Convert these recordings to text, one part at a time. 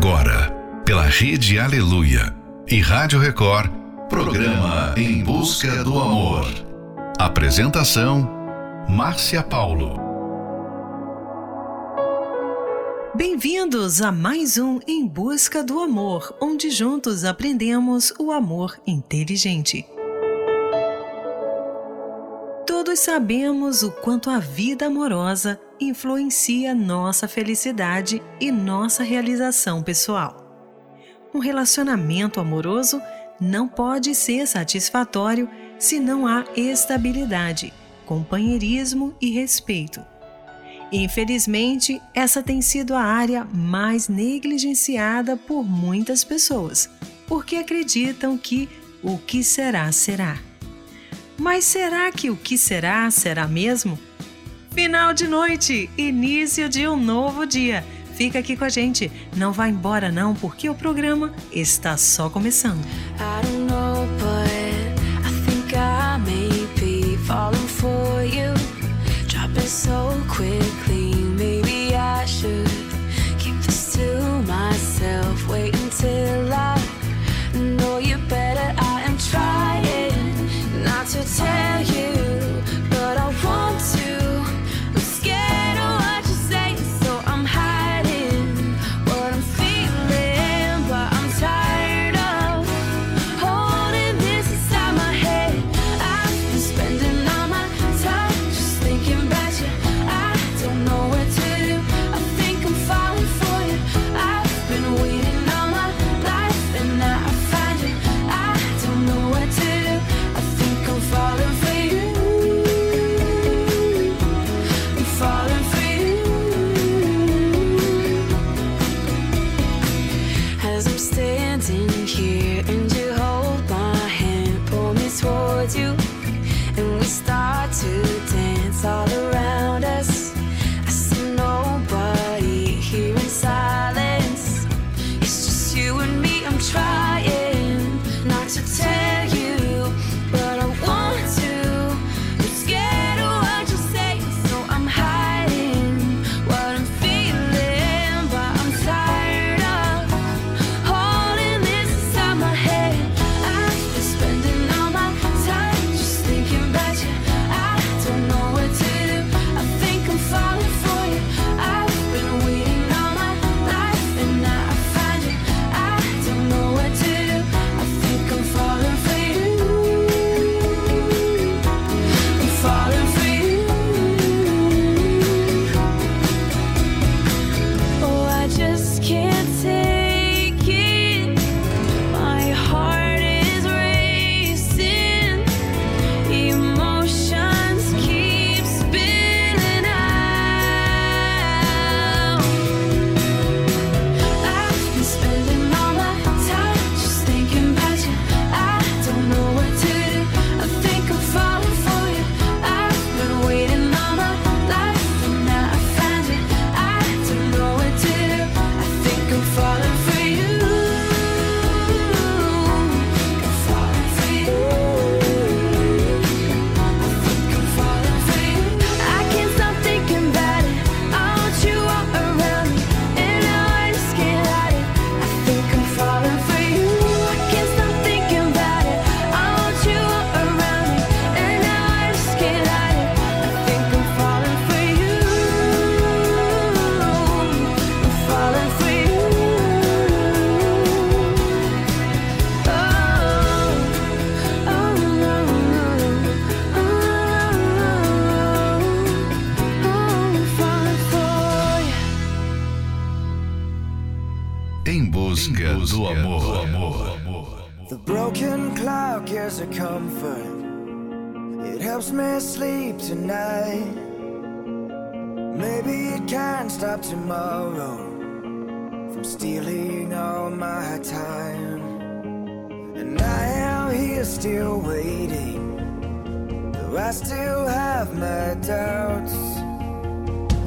Agora, pela Rede Aleluia e Rádio Record, programa Em Busca do Amor. Apresentação: Márcia Paulo. Bem-vindos a mais um Em Busca do Amor, onde juntos aprendemos o amor inteligente. Sabemos o quanto a vida amorosa influencia nossa felicidade e nossa realização pessoal. Um relacionamento amoroso não pode ser satisfatório se não há estabilidade, companheirismo e respeito. Infelizmente, essa tem sido a área mais negligenciada por muitas pessoas, porque acreditam que o que será, será. Mas será que o que será, será mesmo? Final de noite, início de um novo dia. Fica aqui com a gente, não vá embora não, porque o programa está só começando. I I still have my doubts.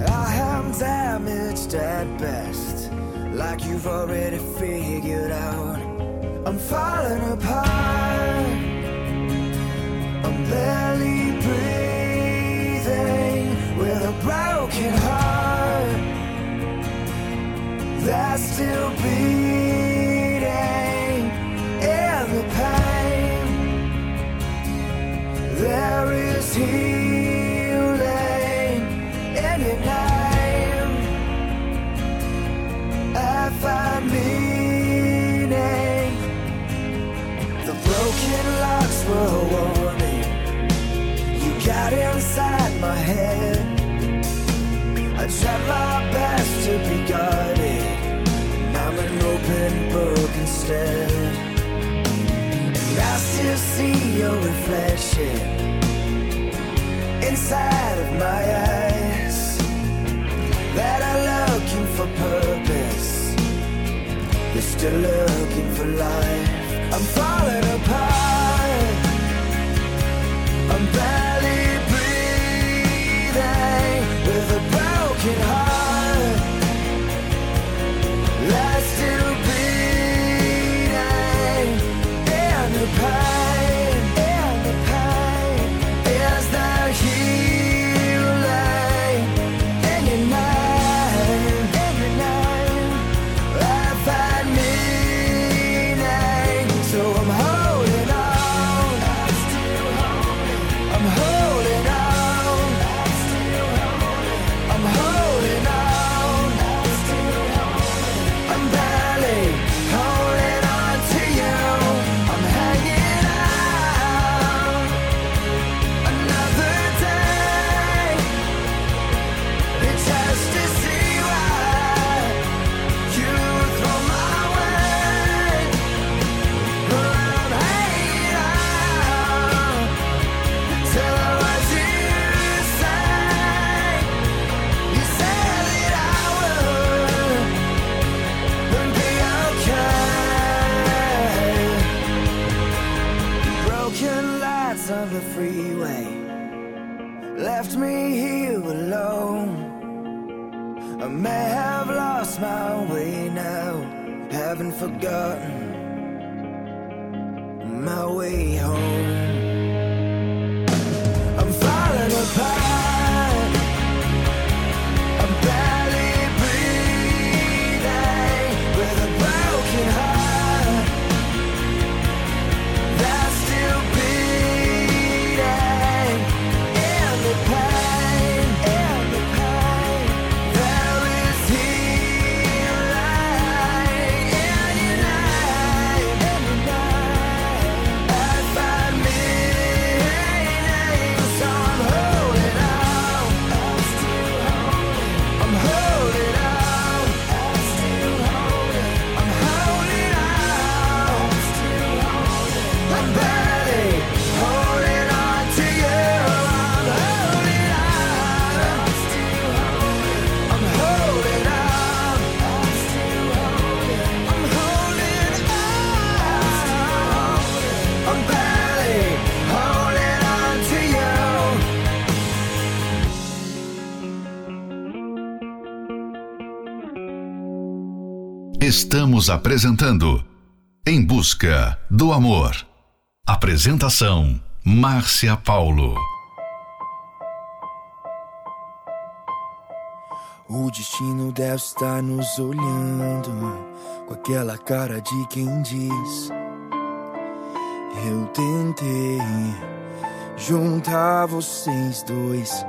I am damaged at best, like you've already figured out. I'm falling apart, I'm barely breathing with a broken heart that's still beating. Is in your name. I find meaning. The broken locks were a warning. You got inside my head. I tried my best to be guarded. I'm an open book instead. And I still see your reflection inside of my eyes. That are looking for purpose. They're still looking for life. I'm falling apart. I'm barely breathing with a broken heart. That's Estamos apresentando Em Busca do Amor. Apresentação: Márcia Paulo. O destino deve estar nos olhando com aquela cara de quem diz: Eu tentei juntar vocês dois.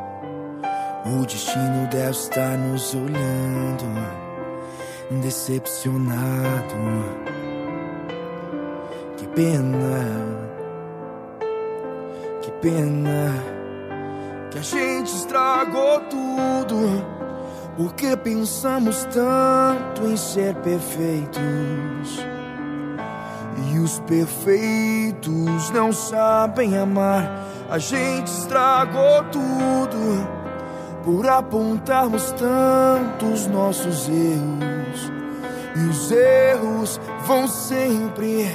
O destino deve estar nos olhando, decepcionado. Que pena, que pena que a gente estragou tudo. Porque pensamos tanto em ser perfeitos. E os perfeitos não sabem amar. A gente estragou tudo por apontarmos tantos nossos erros. E os erros vão sempre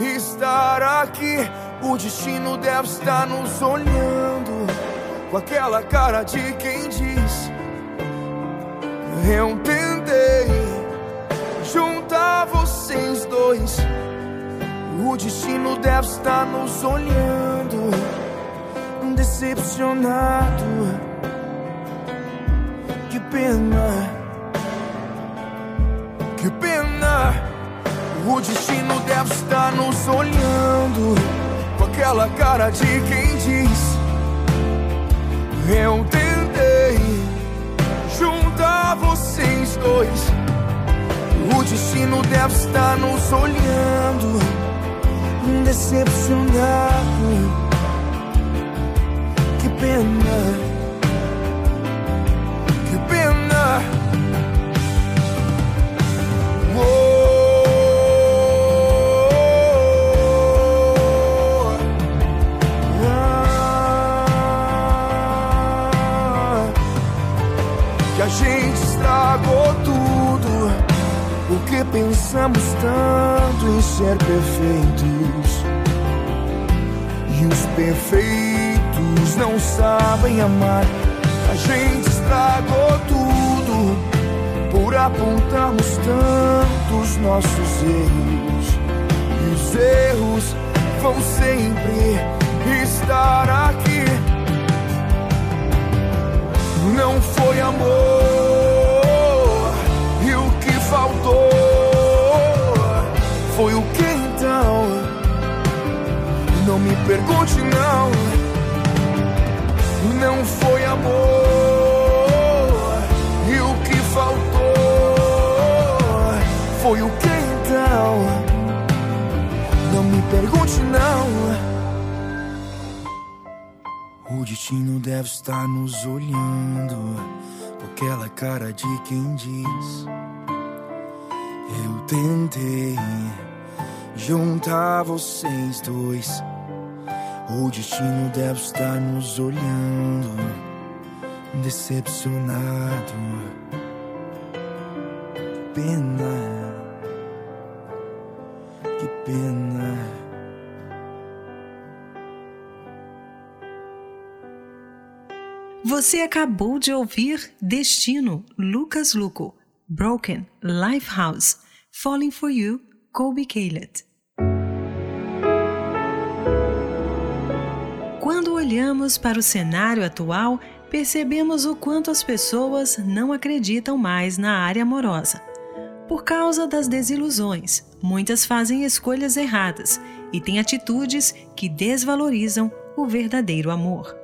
estar aqui. O destino deve estar nos olhando com aquela cara de quem diz. Eu tentei juntar vocês dois. O destino deve estar nos olhando, decepcionado. Que pena, destino deve estar nos olhando com aquela cara de quem diz: Eu tentei juntar vocês dois. O destino deve estar nos olhando, decepcionado. Que pena, estragou tudo. O que pensamos tanto em ser perfeitos. E os perfeitos não sabem amar. A gente estragou tudo por apontarmos tantos nossos erros. E os erros vão sempre estar aqui. Não foi amor, foi o que então? Não me pergunte, não. Não foi amor, e o que faltou foi o que então? Não me pergunte, não. O destino deve estar nos olhando com aquela cara de quem diz: Eu tentei juntar vocês dois. O destino deve estar nos olhando, decepcionado. Pena, que pena. Você acabou de ouvir Destino, Lucas Luco, Broken, Lifehouse, Falling for You, Colby Caleb. Olhamos para o cenário atual, percebemos o quanto as pessoas não acreditam mais na área amorosa. Por causa das desilusões, muitas fazem escolhas erradas e têm atitudes que desvalorizam o verdadeiro amor.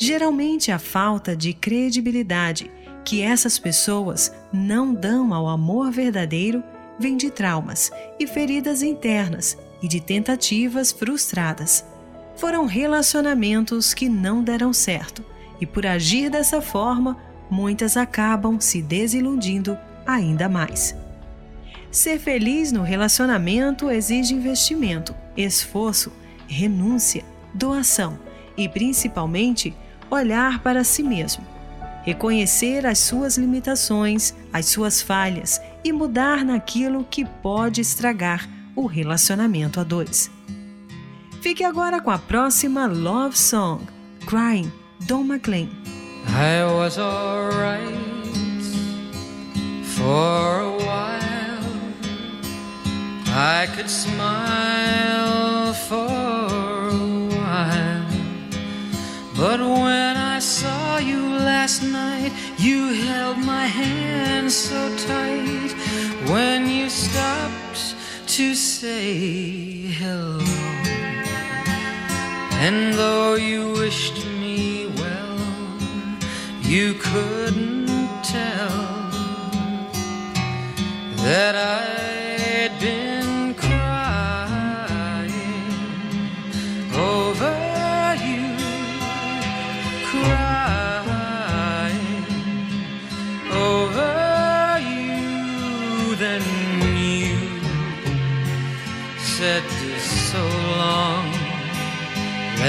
Geralmente, a falta de credibilidade que essas pessoas não dão ao amor verdadeiro vem de traumas e feridas internas e de tentativas frustradas. Foram relacionamentos que não deram certo e, por agir dessa forma, muitas acabam se desiludindo ainda mais. Ser feliz no relacionamento exige investimento, esforço, renúncia, doação e, principalmente, olhar para si mesmo. Reconhecer as suas limitações, as suas falhas e mudar naquilo que pode estragar o relacionamento a dois. Fique agora com a próxima Love Song, Crying, Don McLean. I was alright for a while. I could smile for a while. But when I saw you last night, you held my hand so tight. When you stopped to say hello. And though you wished me well, you couldn't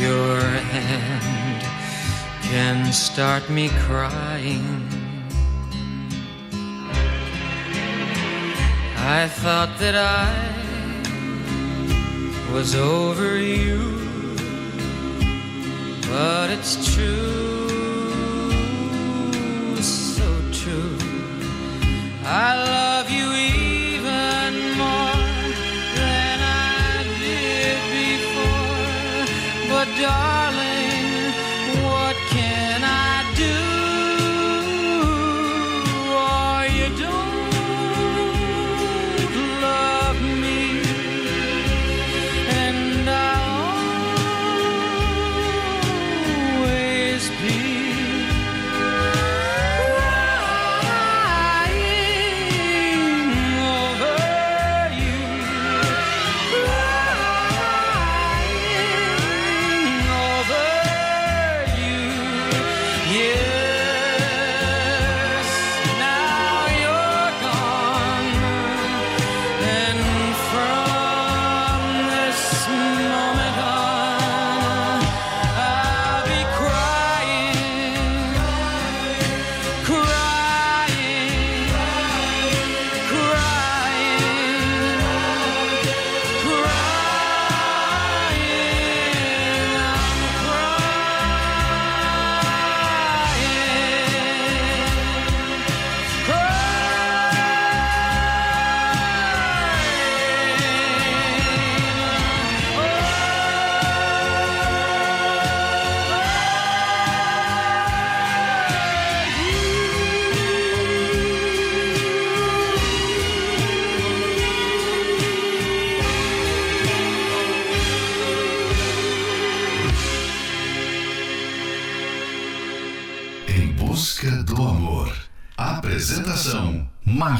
your hand can start me crying. I thought that I was over you, but it's true, so true. I love you.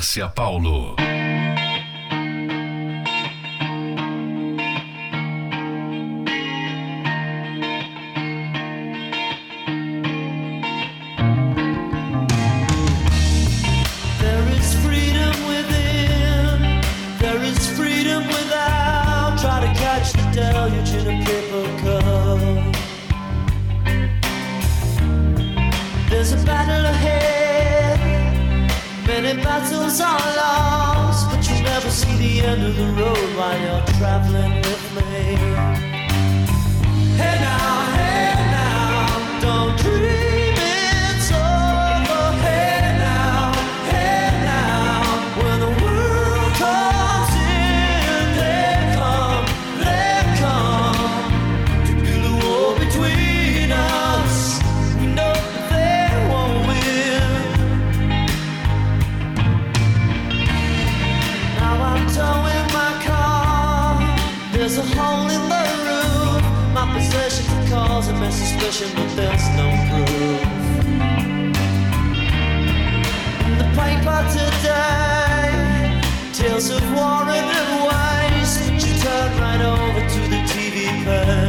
Márcia Paulo. times are lost, but you never see the end of the road while you're traveling with me. Hey now, hey now, don't dream. causing my suspicion, but there's no proof. The paper today, tales of war and wise, but you turn right over to the TV page.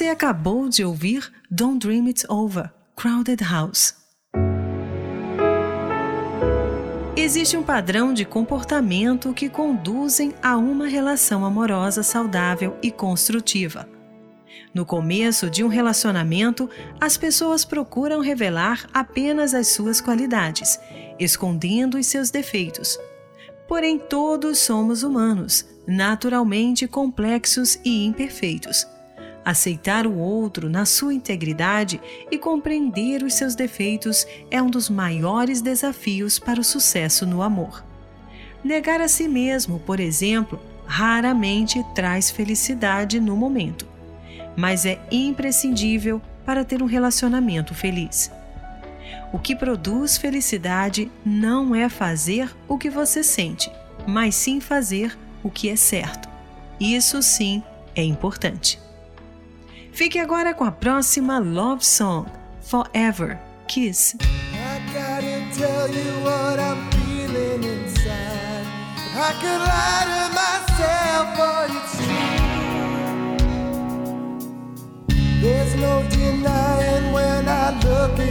Você acabou de ouvir Don't Dream It's Over, Crowded House. Existe um padrão de comportamento que conduzem a uma relação amorosa saudável e construtiva. No começo de um relacionamento, as pessoas procuram revelar apenas as suas qualidades, escondendo os seus defeitos. Porém, todos somos humanos, naturalmente complexos e imperfeitos. Aceitar o outro na sua integridade e compreender os seus defeitos é um dos maiores desafios para o sucesso no amor. Negar a si mesmo, por exemplo, raramente traz felicidade no momento, mas é imprescindível para ter um relacionamento feliz. O que produz felicidade não é fazer o que você sente, mas sim fazer o que é certo. Isso sim é importante. Fique agora com a próxima Love Song, Forever Kiss. There's no denying when I look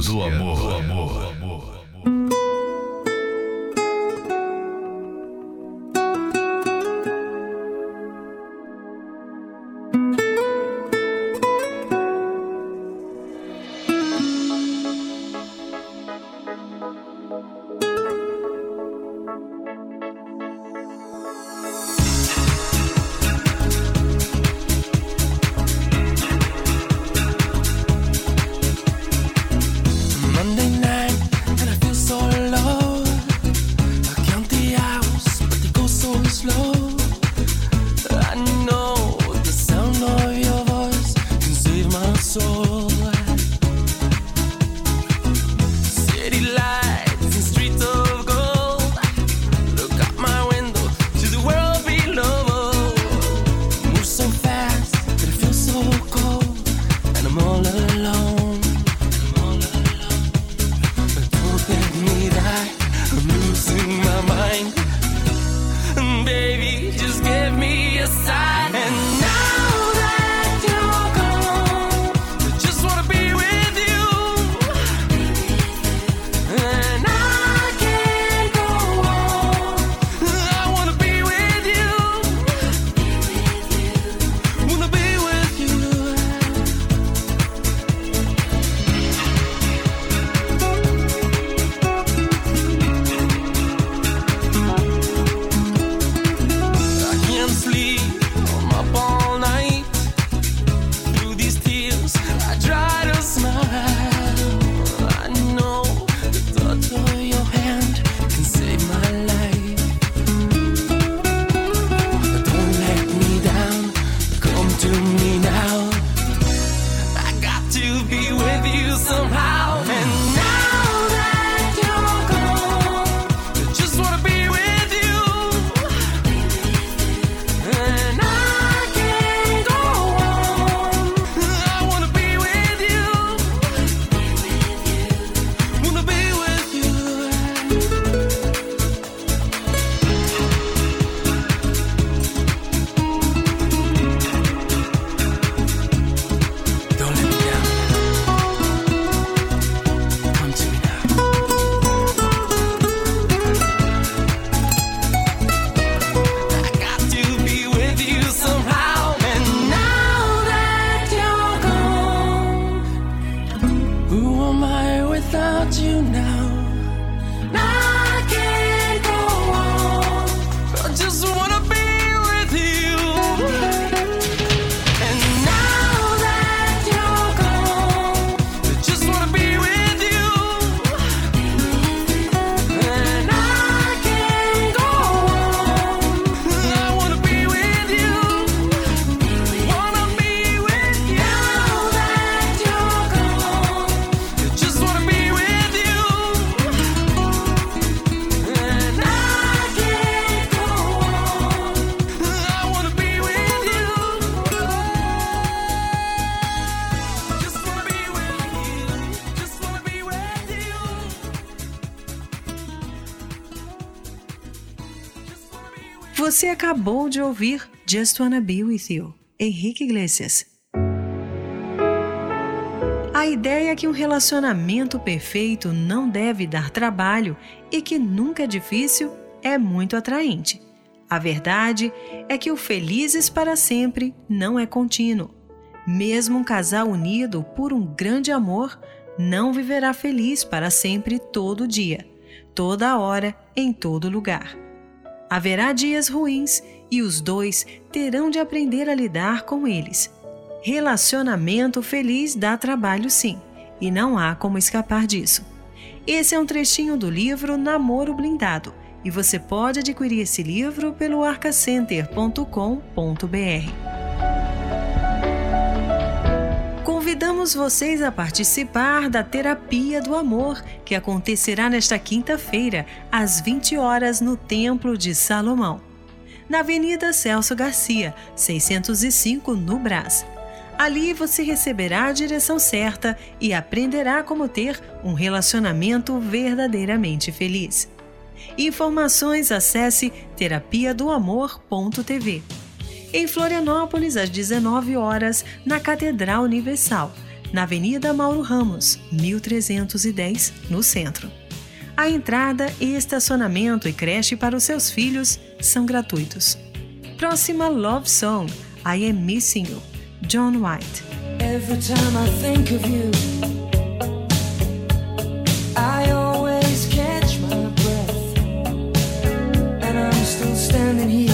busca, do amor. Acabou de ouvir Just Wanna Be With You, Henrique Iglesias. A ideia é que um relacionamento perfeito não deve dar trabalho e que nunca é difícil é muito atraente. A verdade é que o felizes para sempre não é contínuo. Mesmo um casal unido por um grande amor não viverá feliz para sempre todo dia, toda hora, em todo lugar. Haverá dias ruins e os dois terão de aprender a lidar com eles. Relacionamento feliz dá trabalho sim, e não há como escapar disso. Esse é um trechinho do livro Namoro Blindado, e você pode adquirir esse livro pelo arcacenter.com.br. Convidamos vocês a participar da Terapia do Amor, que acontecerá nesta quinta-feira, às 20 horas, no Templo de Salomão, na Avenida Celso Garcia, 605, no Brás. Ali você receberá a direção certa e aprenderá como ter um relacionamento verdadeiramente feliz. Informações acesse terapiadoamor.tv. Em Florianópolis, às 19 horas, na Catedral Universal, na Avenida Mauro Ramos, 1310, no centro. A entrada e estacionamento e creche para os seus filhos são gratuitos. Próxima Love Song, I Am Missing You, John White. Every time I think of you, I always catch my breath. And I'm still standing here,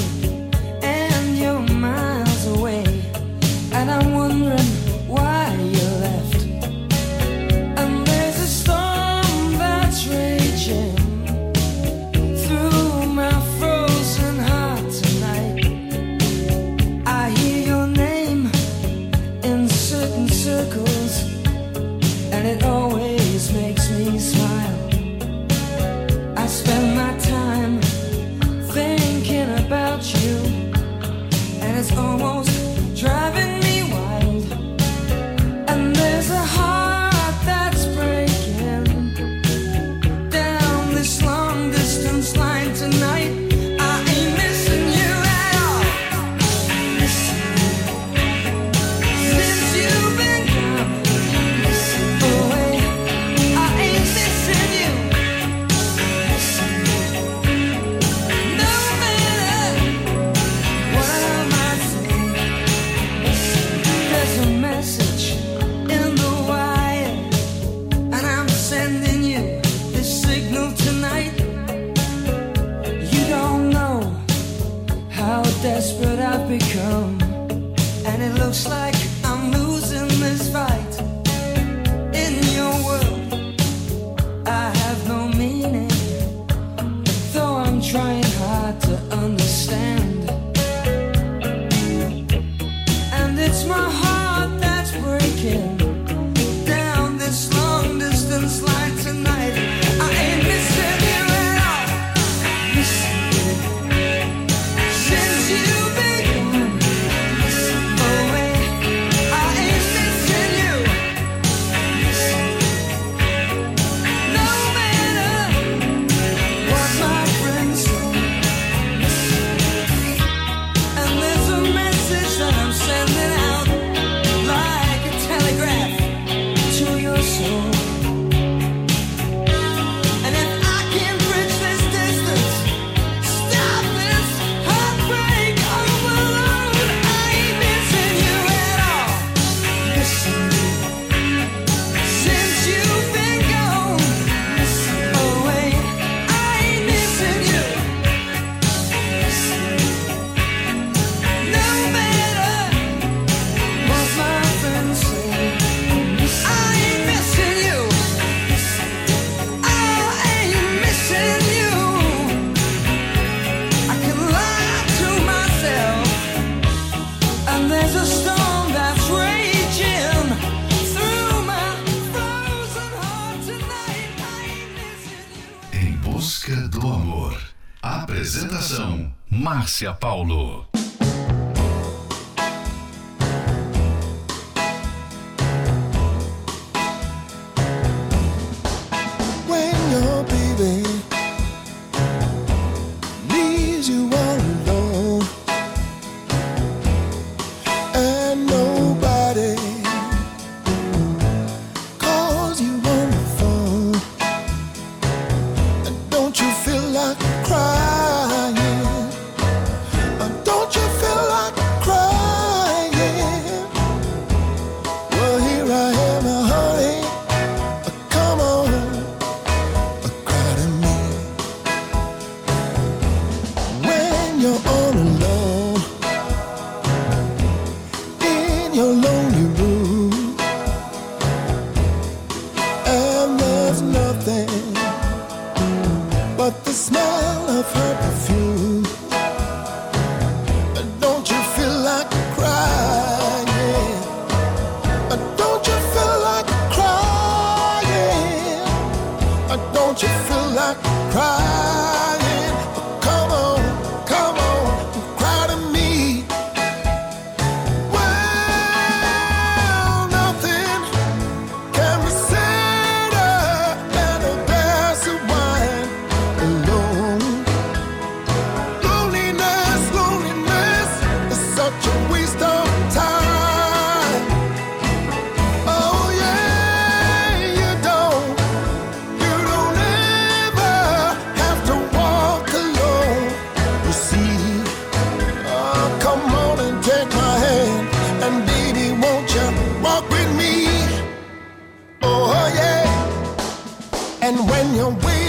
and when you're waiting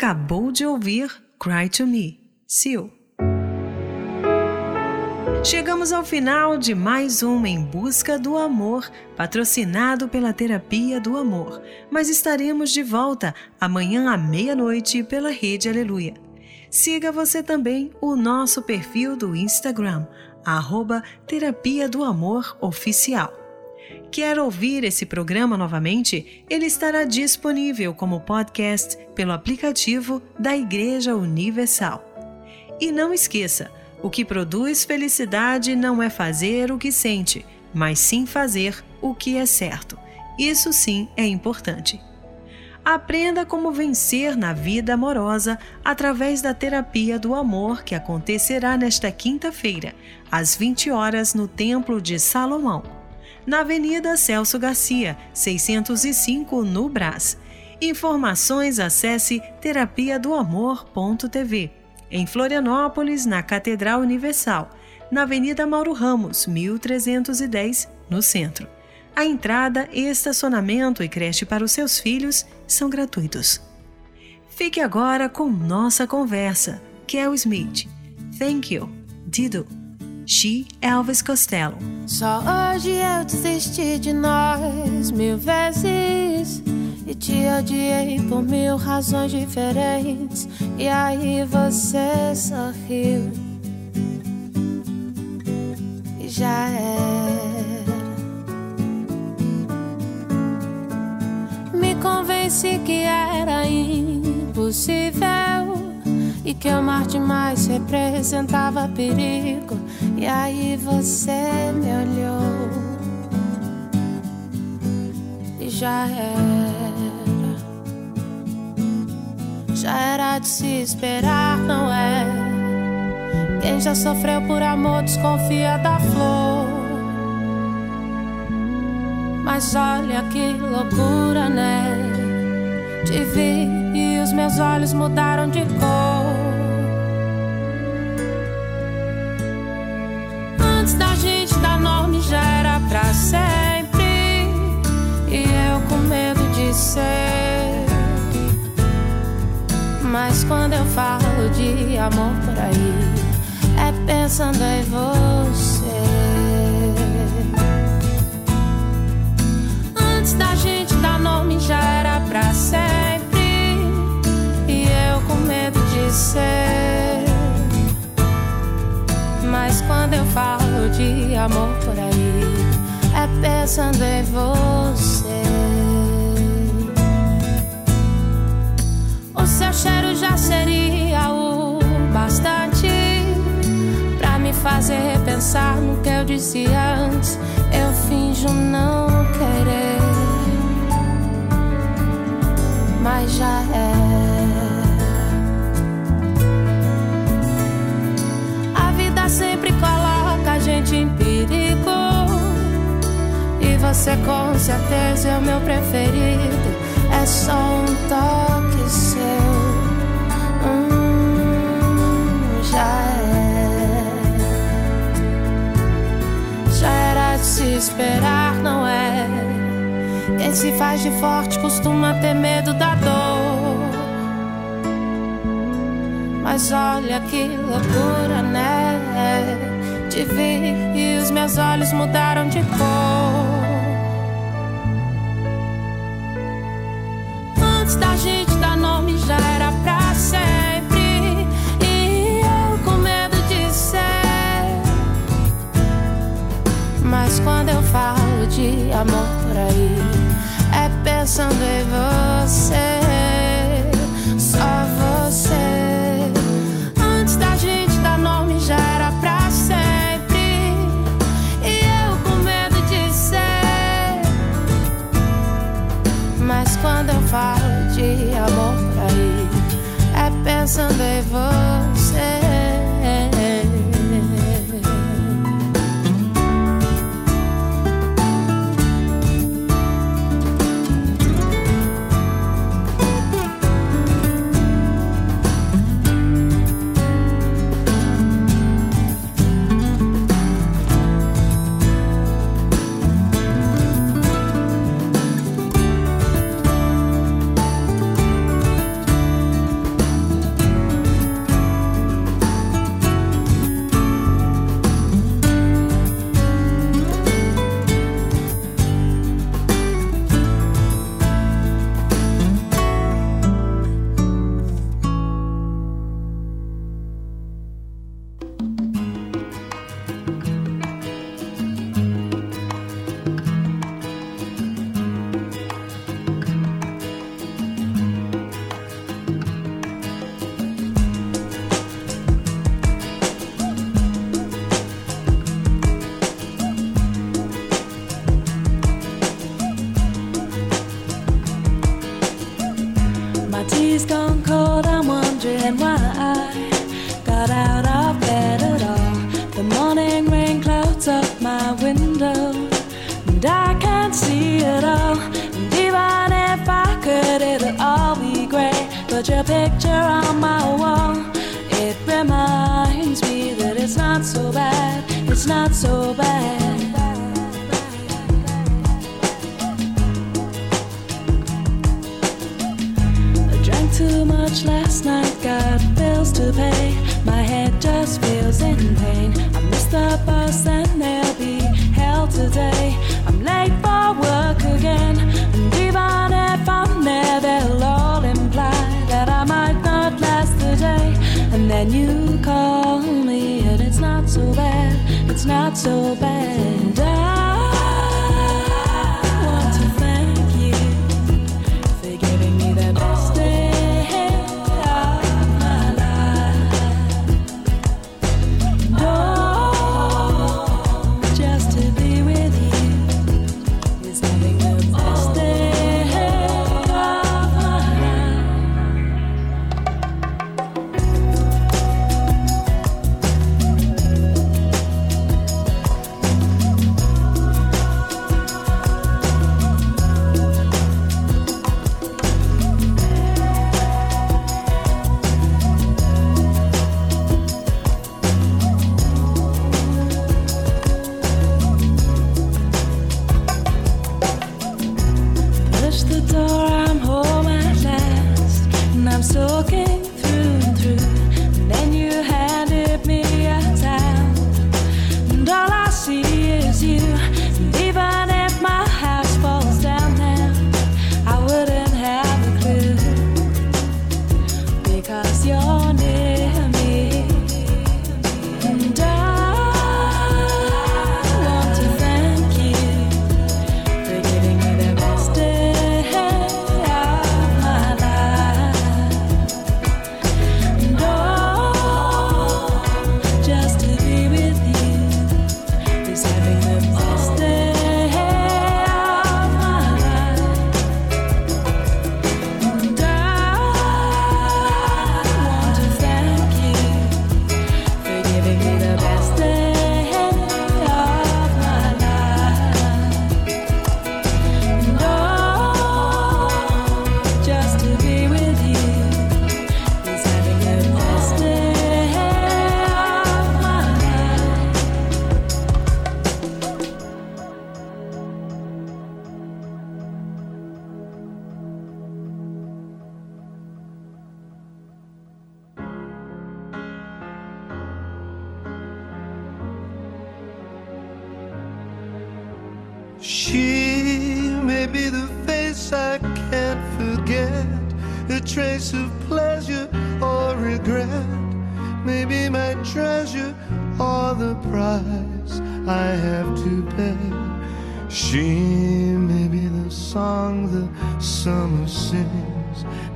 acabou de ouvir Cry to Me, Seal. Chegamos ao final de mais um Em Busca do Amor, patrocinado pela Terapia do Amor. Mas estaremos de volta amanhã à meia-noite pela Rede Aleluia. Siga você também o nosso perfil do Instagram, arroba Terapia do Amor Oficial. Quer ouvir esse programa novamente? Ele estará disponível como podcast pelo aplicativo da Igreja Universal. E não esqueça, o que produz felicidade não é fazer o que sente, mas sim fazer o que é certo. Isso sim é importante. Aprenda como vencer na vida amorosa através da terapia do amor que acontecerá nesta quinta-feira, às 20 horas, no Templo de Salomão, na Avenida Celso Garcia, 605, no Brás. Informações acesse terapia do amor.tv. Em Florianópolis, na Catedral Universal, na Avenida Mauro Ramos, 1310, no centro. A entrada, estacionamento e creche para os seus filhos são gratuitos. Fique agora com nossa conversa. Kel Smith. Thank you. Dido. She Elvis Costello. Só hoje eu desisti de nós mil vezes e te odiei por mil razões diferentes. E aí você sorriu e já era. Me convenci que era impossível e que amar demais representava perigo. E aí você me olhou e já era. Já era de se esperar, não é? Quem já sofreu por amor desconfia da flor. Mas olha que loucura, né? Te vi os meus olhos mudaram de cor. Antes da gente dar nome já era pra sempre. E eu com medo de ser. Mas quando eu falo de amor por aí, é pensando em você. Antes da gente dar nome já era pra sempre. Ser. Mas quando eu falo de amor por aí, é pensando em você. O seu cheiro já seria o bastante pra me fazer pensar no que eu disse antes. Eu finjo não querer, mas já é. Você com certeza é o meu preferido. É só um toque seu. Hum, já é. Já era de se esperar, não é? Quem se faz de forte costuma ter medo da dor. Mas olha que loucura, né? Te vi e os meus olhos mudaram de cor. Antes da gente dar nome já era pra sempre. E eu com medo de ser. Mas quando eu falo de amor por aí, é pensando em você. Só você. É pensando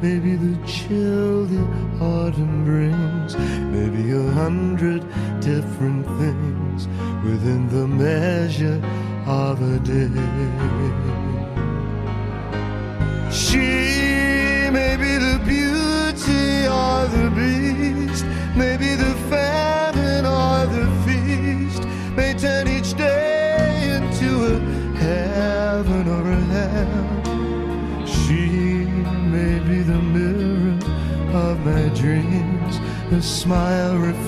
baby.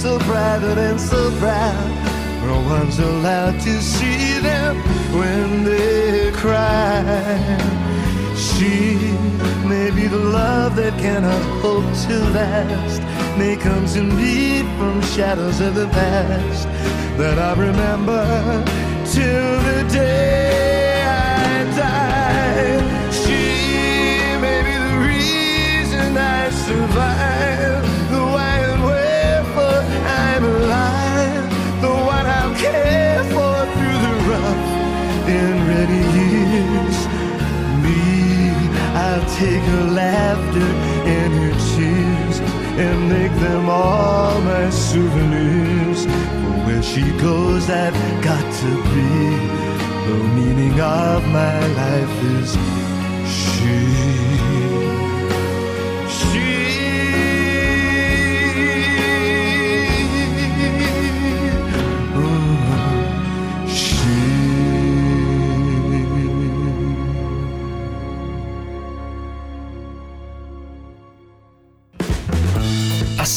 So private and so proud. No one's allowed to see them when they cry. She may be the love that cannot hope to last, may come to me from shadows of the past that I remember till the day take her laughter and her tears and make them all my souvenirs. Where she goes, I've got to be. The meaning of my life is